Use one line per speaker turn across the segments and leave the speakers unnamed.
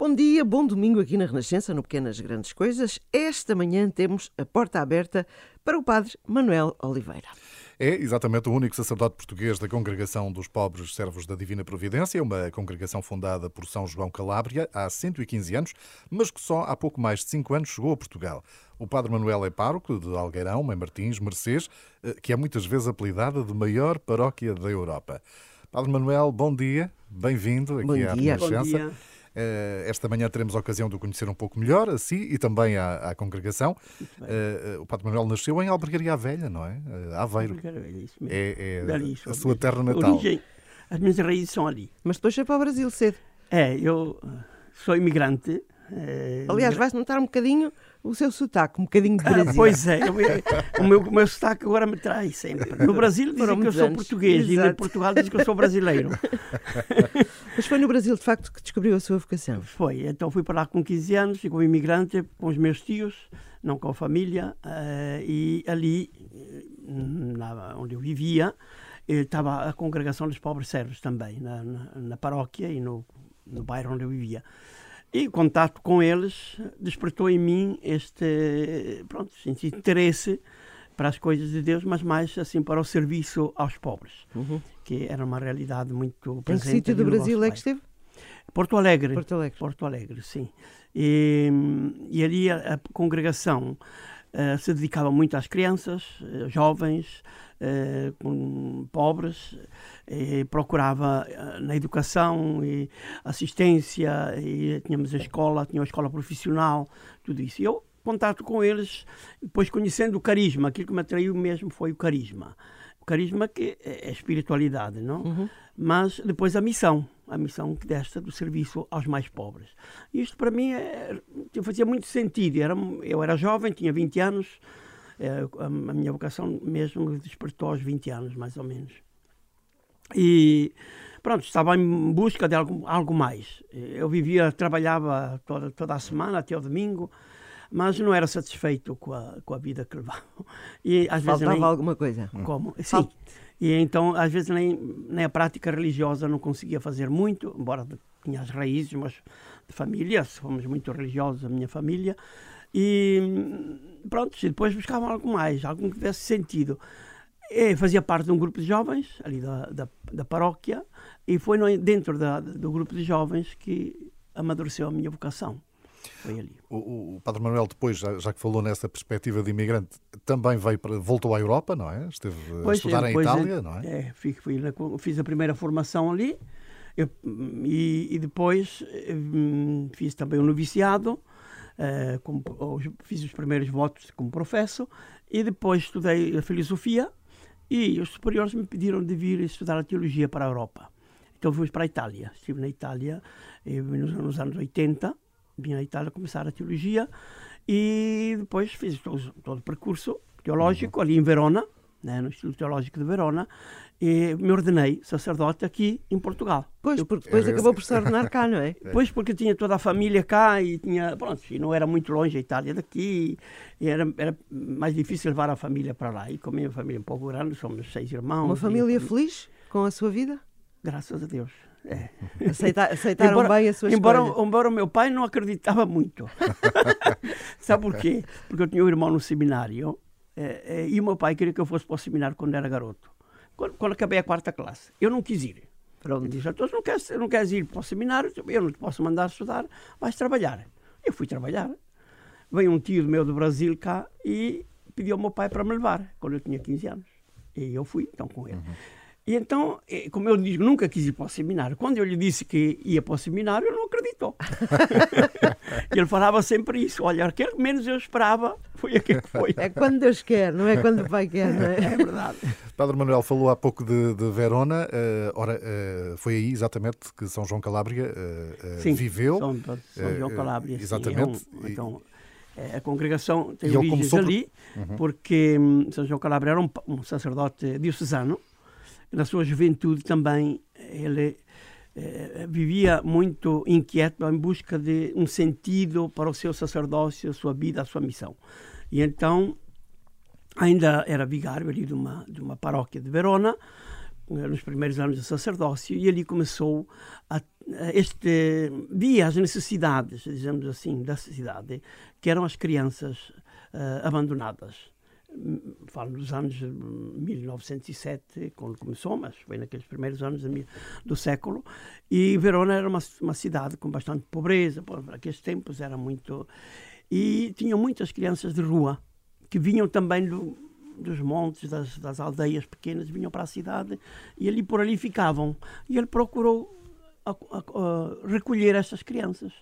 Bom dia, bom domingo aqui na Renascença, no Pequenas Grandes Coisas. Esta manhã temos a porta aberta para o Padre Manuel Oliveira.
É exatamente o único sacerdote português da Congregação dos Pobres Servos da Divina Providência, uma congregação fundada por São João Calábria há 115 anos, mas que só há pouco mais de 5 anos chegou a Portugal. O Padre Manuel é pároco de Algueirão, Mãe Martins, Mercês, eh, que é muitas vezes apelidada de maior paróquia da Europa. Padre Manuel, bom dia, bem-vindo aqui
bom
à
dia.
Renascença. Bom dia. Eh, esta manhã teremos a ocasião de o conhecer um pouco melhor, a si e também à, à congregação. Uh, o Padre Manuel nasceu em Albergaria Velha, não é? Uh, Aveiro.
Velha, isso mesmo.
É, é a sua terra natal.
Origem, as minhas raízes são ali.
Mas depois foi para o Brasil cedo.
É, eu sou imigrante.
É, Aliás, vai-se notar um bocadinho o seu sotaque, um bocadinho de Brasil.
Ah, pois é, o meu, o meu sotaque agora me traz sempre. No Brasil dizem que eu sou anos. português Exato. e no Portugal dizem que eu sou brasileiro.
Mas foi no Brasil, de facto, que descobriu a sua vocação?
Foi, então fui para lá com 15 anos, como imigrante, com os meus tios, não com a família, uh, e ali, na, onde eu vivia, estava a congregação dos pobres servos também, na, na, na paróquia e no, no bairro onde eu vivia. E o contato com eles despertou em mim este pronto, este interesse para as coisas de Deus, mas mais assim para o serviço aos pobres, uhum. que era uma realidade muito presente.
Em que sítio do Brasil é que esteve?
Porto Alegre.
Porto Alegre.
Porto Alegre, sim. E, e ali a, a congregação uh, se dedicava muito às crianças, uh, jovens, uh, com pobres, e procurava na educação e assistência, e tínhamos a escola, tinha a escola profissional, tudo isso. E eu contato com eles, depois conhecendo o carisma, aquilo que me atraiu mesmo foi o carisma. O carisma que é, é espiritualidade, não? Uhum. Mas depois a missão, a missão desta do serviço aos mais pobres. Isto para mim é, fazia muito sentido. Era, eu era jovem, tinha 20 anos, é, a, minha vocação mesmo me despertou aos 20 anos, mais ou menos. E pronto, estava em busca de algo, algo mais. Eu vivia, trabalhava toda, toda a semana, até o domingo, mas não era satisfeito com a, com a vida que levava.
E, às Faltava vezes, nem, alguma coisa.
Como? Sim. Falt... E então, às vezes, nem, nem a prática religiosa não conseguia fazer muito, embora tinha as raízes, mas de família, fomos muito religiosos, a minha família. E pronto, e depois buscavam algo mais, algo que tivesse sentido. Fazia parte de um grupo de jovens, ali da, da, da paróquia, e foi no, dentro da, do grupo de jovens que amadureceu a minha vocação. Foi ali.
O, o Padre Manuel, depois, já, já, que falou nessa perspectiva de imigrante, também veio para, voltou à Europa, não é? Esteve pois, a estudar em Itália, não é?
É, fui, fui, fiz a primeira formação ali eu, e, e, depois hum, fiz também o um noviciado, uh, como, fiz os primeiros votos como professor e depois estudei a filosofia e os superiores me pediram de vir estudar a teologia para a Europa. Então fui para a Itália. Estive na Itália eh, nos, anos 80, vim à Itália começar a teologia e depois fiz todo, todo o percurso teológico uhum. ali em Verona, né, no Instituto Teológico de Verona, e me ordenei sacerdote aqui em Portugal.
Pois, porque depois é acabou por se ordenar cá, não é?
Pois, porque tinha toda a família cá e tinha, pronto, e não era muito longe a Itália daqui, e era, era mais difícil levar a família para lá. E como a minha família é um pouco grande, somos seis irmãos.
Uma família
e,
feliz com a sua vida?
Graças a Deus. É.
Aceita, aceitaram embora, bem a sua
embora,
escolha.
Embora o meu pai não acreditava muito. Sabe por quê? Porque eu tinha um irmão no seminário é, é, e o meu pai queria que eu fosse para o seminário quando era garoto. Quando, quando acabei a quarta classe. Eu não quis ir. Pronto. Ele disse, então, não queres, não queres ir para o seminário? Eu não te posso mandar estudar, vais trabalhar. Eu fui trabalhar. Veio um tio meu do Brasil cá e pediu ao meu pai para me levar, quando eu tinha 15 anos. E eu fui, então, com ele. Uhum. E então, como eu digo, nunca quis ir para o seminário. Quando eu lhe disse que ia para o seminário, ele não acreditou. ele falava sempre isso. Olha, aquele que menos eu esperava foi aquele que foi.
É quando Deus quer, não é quando o Pai quer, não é?
É verdade.
Padre Manuel falou há pouco de, de Verona. Uh, ora, uh, foi aí exatamente que São João Calabria uh,
sim,
viveu.
São, São João Calabria.
exatamente.
Sim, é um, então, a congregação tem origens ali, uhum. porque um, São João Calabria era um, um sacerdote diocesano na sua juventude também ele eh, vivia muito inquieto em busca de um sentido para o seu sacerdócio, a sua vida, a sua missão. E então ainda era vigário ali de uma, de uma paróquia de Verona, nos primeiros anos de sacerdócio, e ali começou a, a este via as necessidades, dizemos assim, da cidade, que eram as crianças uh, abandonadas. Falo dos anos 1907, quando começou, mas foi naqueles primeiros anos do século. E Verona era uma, uma cidade com bastante pobreza, para aqueles tempos era muito. E tinham muitas crianças de rua, que vinham também do, dos montes, das, das aldeias pequenas, vinham para a cidade e ali por ali ficavam. E ele procurou a, a, a recolher essas crianças.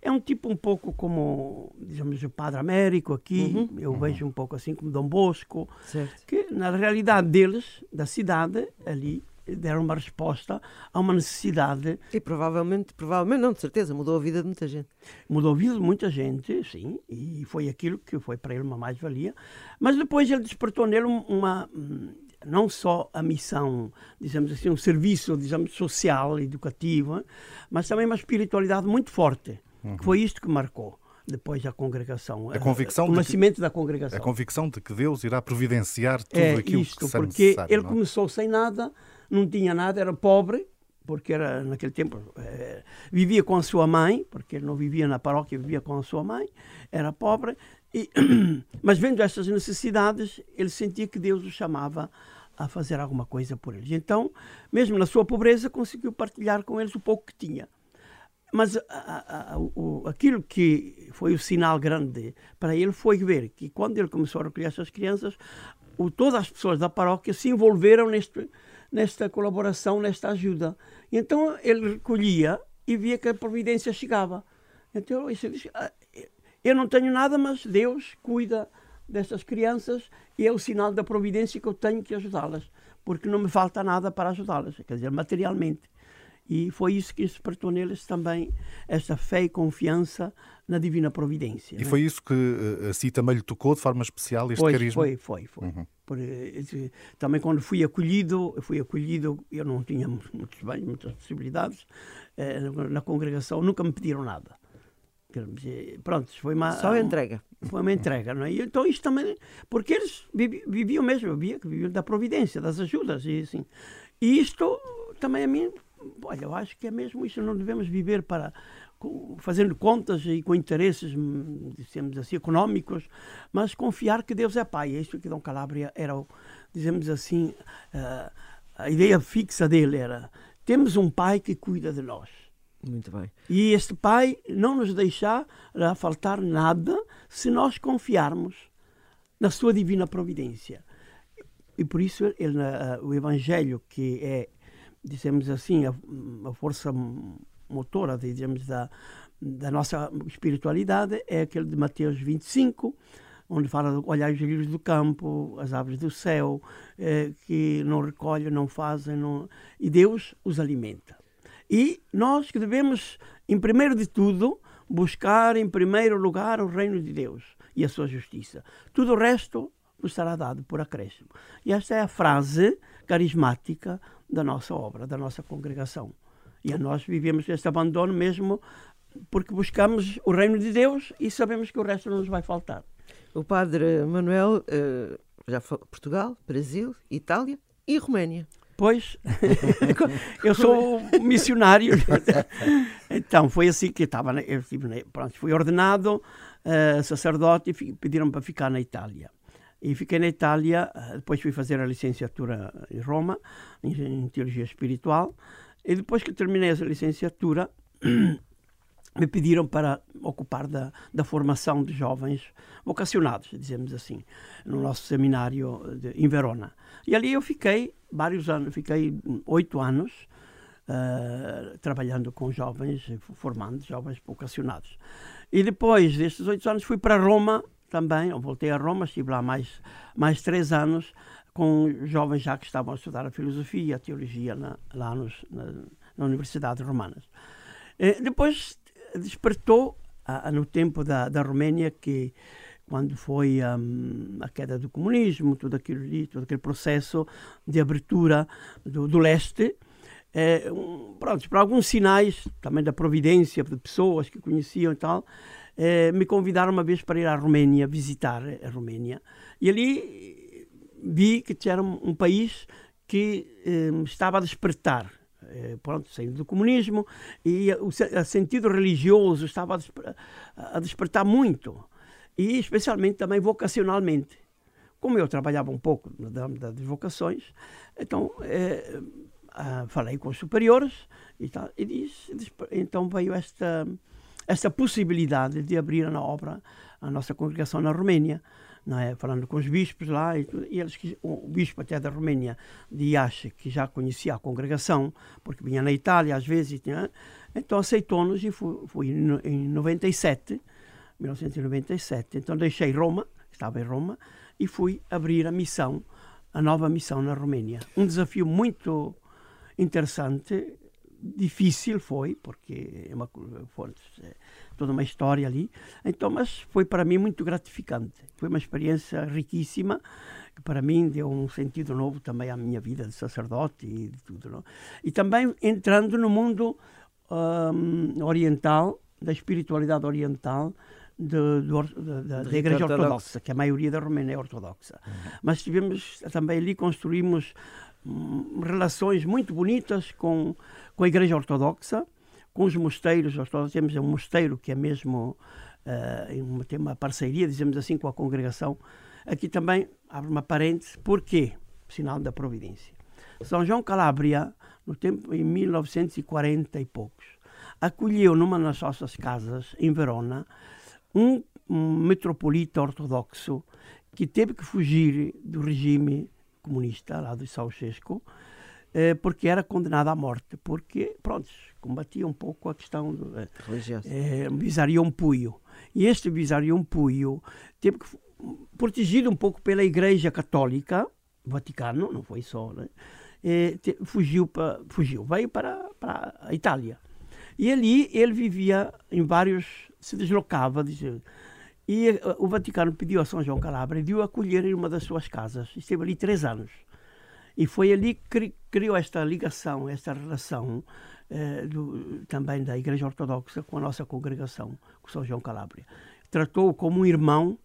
É um tipo um pouco como, digamos, o Padre Américo aqui, uhum. eu uhum. vejo um pouco assim como Dom Bosco, certo. que na realidade deles, da cidade, ali, deram uma resposta a uma necessidade.
E provavelmente, provavelmente não, de certeza, mudou a vida de muita gente.
Mudou a vida de muita gente, sim, e foi aquilo que foi para ele uma mais-valia. Mas depois ele despertou nele uma, não só a missão, dizemos assim, um serviço, digamos, social, educativo, mas também uma espiritualidade muito forte, uhum. que foi isto que marcou depois a congregação.
A convicção
o nascimento que, da congregação.
A convicção de que Deus irá providenciar tudo é aquilo
isto,
que será
porque ele não? É? começou sem nada, não tinha nada, era pobre, porque era naquele tempo é, vivia com a sua mãe, porque ele não vivia na paróquia, vivia com a sua mãe, era pobre, e, mas vendo essas necessidades, ele sentia que Deus o chamava a fazer alguma coisa por eles. Então, mesmo na sua pobreza, conseguiu partilhar com eles o pouco que tinha. Mas a, a, o, aquilo que foi o sinal grande para ele foi ver que quando ele começou a recolher essas crianças, o, todas as pessoas da paróquia se envolveram neste, nesta colaboração, nesta ajuda. Então ele recolhia e via que a providência chegava. Então ele disse, ah, eu não tenho nada, mas Deus cuida dessas crianças e é o sinal da providência que eu tenho que ajudá-las, porque não me falta nada para ajudá-las, quer dizer, materialmente. E foi isso que despertou neles também esta fé e confiança na divina providência.
E né? foi isso que uh, a si também lhe tocou de forma especial este
pois,
carisma?
Foi, foi, foi. Uhum. Por, uh, também quando fui acolhido, fui acolhido, eu não tinha muitos bens, muitas possibilidades uh, na congregação, nunca me pediram nada. Pronto, foi uma.
Só entrega.
Foi uma entrega, não é? E então isto também. Porque eles viviam mesmo, via que viviam da providência, das ajudas e assim. E isto também a mim. Olha, eu acho que é mesmo isso. Não devemos viver para. fazendo contas e com interesses, dizemos assim, económicos, mas confiar que Deus é Pai. É isto que Dom Calabria era, dizemos assim, a ideia fixa dele era: temos um Pai que cuida de nós
muito bem.
E este Pai não nos deixará faltar nada se nós confiarmos na sua divina providência. E por isso ele, o Evangelho, que é, dizemos assim, a, a força motora, dizemos, da, da nossa espiritualidade, é aquele de Mateus 25, onde fala de olhar os lírios do campo, as aves do céu, eh, que não recolhem, não fazem, não... e Deus os alimenta. E nós que devemos, em primeiro de tudo, buscar em primeiro lugar o reino de Deus e a sua justiça. Tudo o resto nos será dado por acréscimo. E esta é a frase carismática da nossa obra, da nossa congregação. E a nós vivemos este abandono mesmo porque buscamos o reino de Deus e sabemos que o resto não nos vai faltar.
O padre Manuel eh, já falou Portugal, Brasil, Itália e Roménia.
Pois, eu sou missionário. então, foi assim que eu estava. Eu estive, pronto, fui ordenado uh, sacerdote e pediram para ficar na Itália. E fiquei na Itália, uh, depois fui fazer a licenciatura em Roma, em, em Teologia Espiritual. E depois que terminei essa licenciatura, me pediram para ocupar da, da formação de jovens vocacionados, dizemos assim, no nosso seminário de, em Verona. E ali eu fiquei vários anos, fiquei oito anos uh, trabalhando com jovens, formando jovens vocacionados. E depois destes oito anos fui para Roma também, eu voltei a Roma, estive lá mais, mais três anos com jovens já que estavam a estudar a filosofia a teologia na, lá nos, na, na Universidade Romanas. E depois despertou no tempo da, da Roménia que quando foi um, a queda do comunismo, tudo aquilo todo aquele processo de abertura do, do leste, é, um, pronto, para alguns sinais também da providência de pessoas que conheciam e tal, é, me convidaram uma vez para ir à Roménia, visitar a Roménia, e ali vi que era um, país que eh, estava a despertar. Eh, pronto, saindo do comunismo, e o, o sentido religioso estava a, a despertar muito, e especialmente também vocacionalmente. Como eu trabalhava um pouco das vocações, então eh, ah, falei com os superiores e, tal, e disse, então veio esta, esta possibilidade de abrir na obra a nossa congregação na Roménia é? falando com os bispos lá, e, e eles, o bispo até da Romênia, de Iache, que já conhecia a congregação, porque vinha na Itália às vezes, tinha, então aceitou-nos e fui, fui em 97, 1997. Então deixei Roma, estava em Roma, e fui abrir a missão, a nova missão na Romênia. Um desafio muito interessante, difícil foi, porque é uma, foi, toda uma história ali. Então, mas foi para mim muito gratificante. Foi uma experiência riquíssima que para mim deu um sentido novo também à minha vida de sacerdote e de tudo. Não? E também entrando no mundo um, oriental, da espiritualidade oriental, de, da Igreja Ortodoxa, que a maioria da Romênia é ortodoxa. Uhum. Mas tivemos também ali construímos hum, relações muito bonitas com, com a Igreja Ortodoxa com os mosteiros, nós temos um mosteiro que é mesmo, uh, tem uma parceria, dizemos assim, com a congregação. Aqui também abre uma parêntese, porquê? Sinal da providência. São João Calabria, no tempo em 1940 e poucos, acolheu numa das nossas casas, em Verona, um, um metropolita ortodoxo que teve que fugir do regime comunista lá do Ceausescu, eh, porque era condenado à morte, porque, pronto, combatia um pouco a questão do eh, religiosa. É, Bizarion Puyo. E este Bizarion Puyo teve que, protegido um pouco pela Igreja Católica, Vaticano, não foi só, né? É, te, fugiu, pra, fugiu, veio para, para a Itália. E ali ele vivia em vários, se deslocava, e o Vaticano pediu a São João Calabria de o acolher em uma das suas casas. Esteve ali três anos. E foi ali que criou esta ligação, esta relação eh, do, também da Igreja Ortodoxa com a nossa congregação, com São João Calabria. Tratou-o como um irmão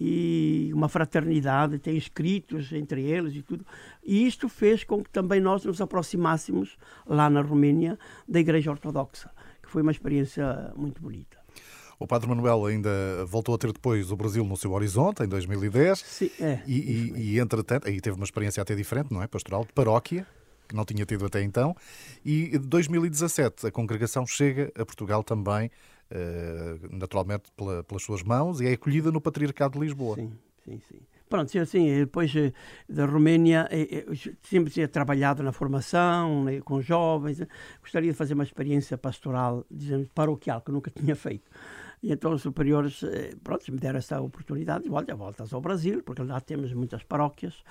e uma fraternidade, tem escritos entre eles e tudo. E isto fez com que também nós nos aproximássemos lá na Romênia da Igreja Ortodoxa, que foi uma experiência muito bonita.
O Padre Manuel ainda voltou a ter depois o Brasil no seu horizonte, em 2010.
Sim, é.
E, e, e entretanto, aí teve uma experiência até diferente, não é? Pastoral, de paróquia, que não tinha tido até então. E 2017 a congregação chega a Portugal também, eh, naturalmente pela, pelas suas mãos, e é acolhida no Patriarcado de Lisboa.
Sim, sim, sim. Pronto, assim, depois eh, da Roménia, eh, sempre tinha trabalhado na formação, né, com jovens. Gostaria de fazer uma experiência pastoral, dizendo, paroquial, que nunca tinha feito. E então os superiores, eh, pronto, me deram essa oportunidade, olha, voltas ao Brasil, porque lá temos muitas paróquias.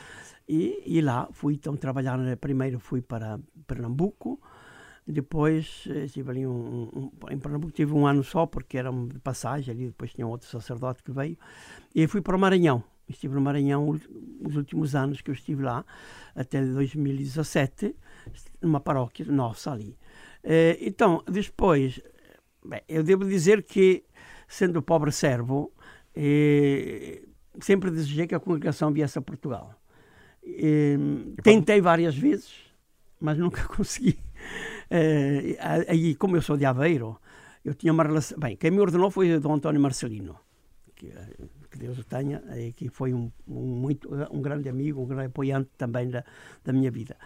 E, e lá fui então trabalhar, né, primeiro fui para Pernambuco, depois eh, estive ali um, um, em Pernambuco tive um ano só, porque era de passagem ali, depois tinha outro sacerdote que veio, e fui para o Maranhão. Estive no Maranhão os últimos anos que eu estive lá, até 2017, numa paróquia nossa ali. Eh, então, depois, bem, eu devo dizer que sendo pobre servo, eh, sempre desejei que a congregação viesse a Portugal. Eh, tentei várias vezes, mas nunca consegui. Eh, aí, como eu sou de Aveiro, eu tinha uma relação. Bem, quem me ordenou foi o Dom António Marcelino, que, que Deus o tenha, que foi um, um, muito, um grande amigo, um grande apoiante também da, da minha vida.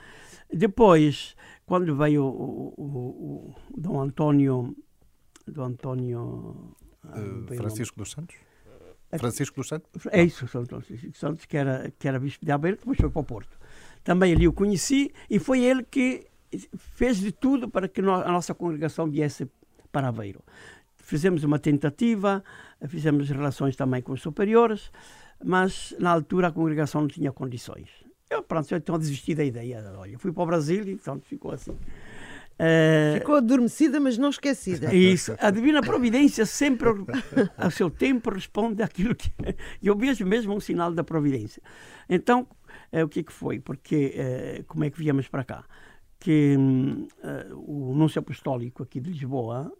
Depois, quando veio o, o, o, o Dom António, Dom António
Uh, Francisco dos Santos? Francisco dos Santos?
É isso, São Francisco dos Santos, que era, que era bispo de Aveiro, depois foi para o Porto. Também ali o conheci e foi ele que fez de tudo para que a nossa congregação viesse para Aveiro. Fizemos uma tentativa, fizemos relações também com os superiores, mas na altura a congregação não tinha condições. Eu, pronto, então desisti da ideia. Olha, fui para o Brasil e então ficou assim.
Uh, Ficou adormecida, mas não esquecida.
Isso. A Divina Providência sempre, a seu tempo, responde àquilo que. Eu vejo mesmo um sinal da Providência. Então, uh, o que, que foi? Porque, uh, como é que viemos para cá? Que um, o Núncio Apostólico aqui de Lisboa,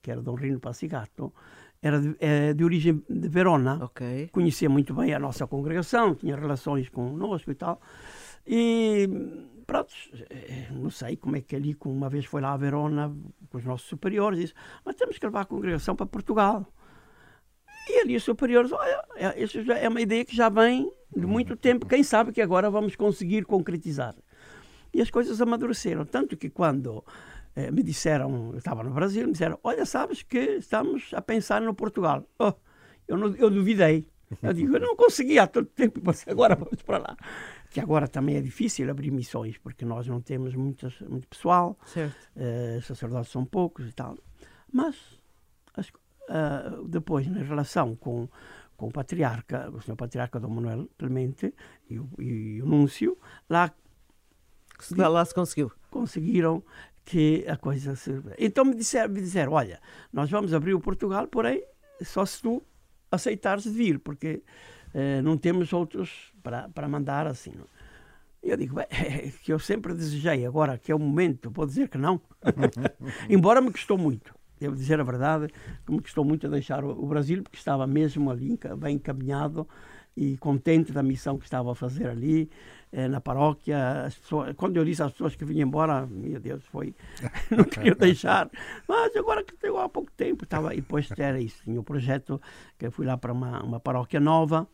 que era Dom Rino Passigato, era de, de, origem de Verona.
Okay.
Conhecia muito bem a nossa congregação, tinha relações conosco e tal. E pronto, eh, não sei como é que ali, uma vez foi lá a Verona com os nossos superiores, disse, mas temos que levar a congregação para Portugal. E ali os superiores, olha, é, isso já é uma ideia que já vem de muito tempo, quem sabe que agora vamos conseguir concretizar. E as coisas amadureceram, tanto que quando eh, me disseram, eu estava no Brasil, me disseram, olha, sabes que estamos a pensar no Portugal. Oh, eu, não, eu duvidei. Eu digo, eu não consegui há tanto tempo, mas agora vamos para lá. Que agora também é difícil abrir missões, porque nós não temos muitas, muito pessoal, uh, sacerdotes são poucos e tal. Mas as, uh, depois, na relação com, com o patriarca, o senhor patriarca Dom Manuel Clemente e o, e o Núncio, lá,
lá se conseguiu.
Conseguiram que a coisa se... Então me disseram, me disseram, olha, nós vamos abrir o Portugal, porém, só se tu aceitares vir, porque uh, não temos outros para, mandar assim. Não? E eu digo, bem, é que eu sempre desejei, agora que é o momento, vou dizer que não. Embora me custou muito devo dizer a verdade, que me custou muito deixar o Brasil, porque estava mesmo ali, bem encaminhado e contente da missão que estava a fazer ali, eh, na paróquia. As pessoas, quando eu disse às pessoas que vinham embora, meu Deus, foi. não queria deixar. Mas agora que chegou há pouco tempo, estava, e depois era isso. Tinha o um projeto que eu fui lá para uma, uma paróquia nova.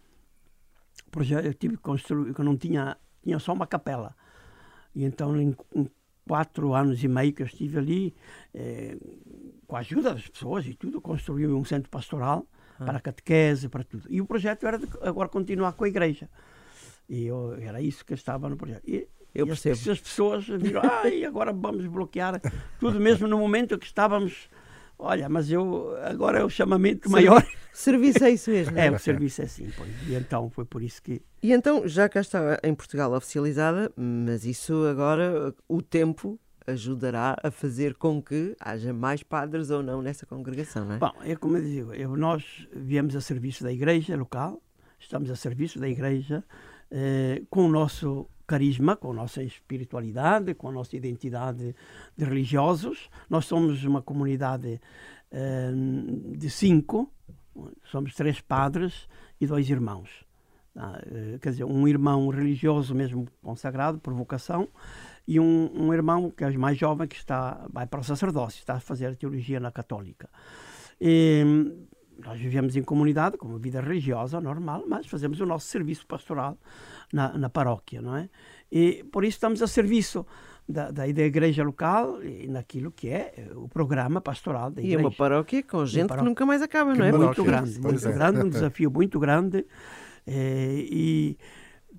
Projeto, eu tive que construir, que eu não tinha, tinha só uma capela. E então, em, em quatro anos e meio que eu estive ali, eh, com a ajuda das pessoas e tudo, construí um centro pastoral ah. para catequese, para tudo. E o projeto era de agora continuar com a igreja. E eu, era isso que estava no projeto. E,
eu percebo.
As, as pessoas viram, ah, e agora vamos bloquear tudo mesmo no momento que estávamos. Olha, mas eu agora é o chamamento
Servi
maior.
Serviço é isso mesmo.
É, o serviço é assim. Pois. E então foi por isso que.
E então, já cá está em Portugal oficializada, mas isso agora, o tempo ajudará a fazer com que haja mais padres ou não nessa congregação, não é?
Bom, é como eu digo, eu, nós viemos a serviço da igreja local, estamos a serviço da igreja eh, com o nosso carisma, com a nossa espiritualidade, com a nossa identidade de religiosos. Nós somos uma comunidade eh, de cinco, somos três padres e dois irmãos. Ah, eh, quer dizer, um irmão religioso mesmo consagrado por vocação e um, um irmão que é mais jovem que está vai para o sacerdócio, está a fazer teologia na católica. E, nós vivemos em comunidade, com uma vida religiosa normal, mas fazemos o nosso serviço pastoral na, na paróquia, não é? E por isso estamos a serviço da, da, da igreja local e naquilo que é o programa pastoral da igreja.
E é uma paróquia com gente paróquia. que nunca mais acaba, não é?
Muito grande, muito é. grande, um desafio muito grande. Eh, e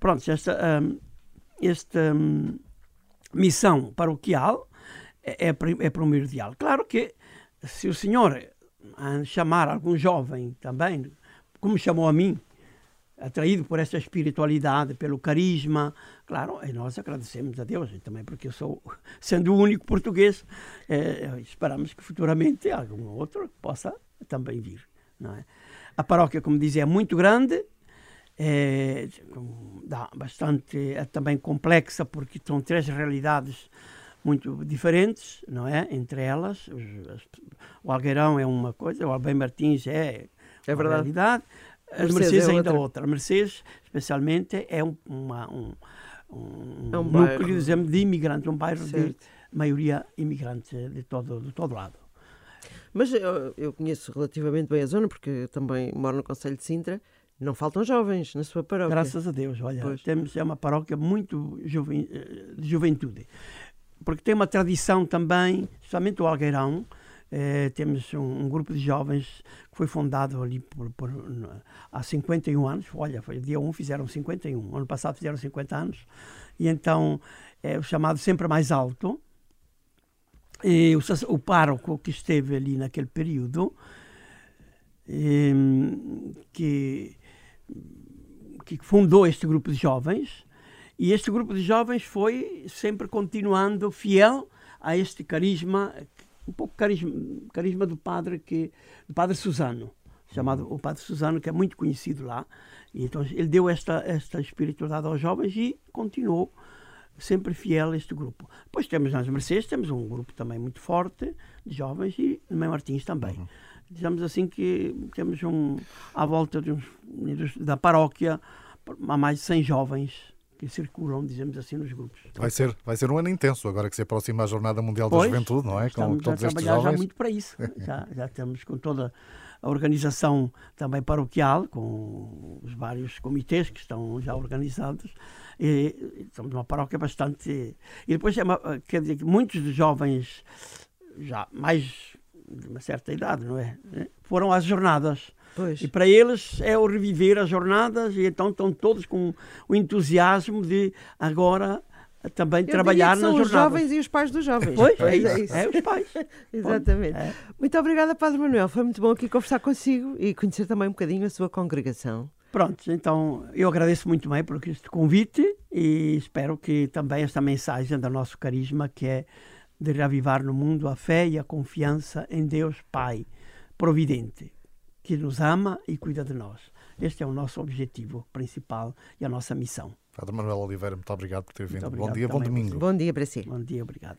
pronto, esta, um, esta um, missão paroquial é, é, é primordial. Claro que se o senhor chamar algum jovem também, como chamou a mim, atraído por essa espiritualidade, pelo carisma, claro, e nós agradecemos a Deus também, porque eu sou, sendo o único português, é, esperamos que futuramente algum outro possa também vir. É? A paróquia, como dizia, é muito grande, é, dá bastante, é também complexa, porque são três realidades muito diferentes, não é? Entre elas, os, o Algueirão é uma coisa, o Albem Martins é,
é verdade.
realidade, as Mercedes, é ainda outra. outra. A Mercedes, especialmente, é um, uma, um, um, é um núcleo bairro. de imigrantes, um bairro certo. de maioria imigrante de todo, de todo lado.
Mas eu, eu, conheço relativamente bem a zona, porque também moro no Conselho de Sintra. Não faltam jovens na sua paróquia.
Graças a Deus, olha, pois. temos é uma paróquia muito juven, eh, de juventude porque tem uma tradição também, especialmente o Algueirão, eh, temos um, um, grupo de jovens que foi fundado ali por, por, há 51 anos. Olha, foi dia 1 fizeram 51, ano passado fizeram 50 anos. E então é o chamado Sempre Mais Alto. E o, o pároco que esteve ali naquele período, que, que fundou este grupo de jovens, e este grupo de jovens foi sempre continuando fiel a este carisma, um pouco carisma, carisma do padre que do padre Susano, chamado o padre Susano, que é muito conhecido lá. E então ele deu esta esta espiritualidade aos jovens e continuou sempre fiel a este grupo. Depois temos nas Mercedes, temos um grupo também muito forte de jovens e no Mãe Martins também. Uhum. Dizemos assim que temos um à volta de uns, da paróquia há mais de 100 jovens que circulam, dizemos assim, nos grupos.
Vai ser, vai ser um ano intenso, agora que se aproxima a Jornada Mundial pois, da Juventude, não é?
Com todos a estes jovens. já muito para isso. já, já estamos com toda a organização também paroquial, com os vários comitês que estão já organizados. E, somos uma paróquia bastante. E depois, é uma, quer dizer que muitos dos jovens, já mais de uma certa idade, não é? Foram às jornadas. Pois. E para eles é o reviver as jornadas, e então estão todos com o entusiasmo de agora também Eu trabalhar nas jornadas.
os jovens e os pais dos jovens.
Pois, é, isso. é isso. É os pais.
Exatamente. É. Muito obrigada, Padre Manuel. Foi muito bom aqui conversar consigo e conhecer também um bocadinho a sua congregação.
Pronto, então eu agradeço muito bem por este convite e espero que também esta mensagem do nosso carisma, que é de reavivar no mundo a fé e a confiança em Deus Pai providente, que nos ama e cuida de nós. Este é o nosso objetivo principal e a nossa missão.
Padre Manuel Oliveira, muito obrigado por ter vindo. Bom dia, bom domingo.
Bom dia para si.
Bom dia, obrigado.